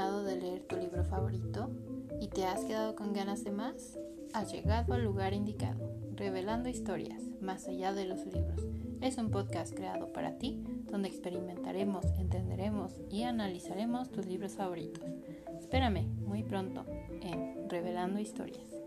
terminado de leer tu libro favorito y te has quedado con ganas de más? Has llegado al lugar indicado, revelando historias más allá de los libros. Es un podcast creado para ti, donde experimentaremos, entenderemos y analizaremos tus libros favoritos. Espérame muy pronto en Revelando Historias.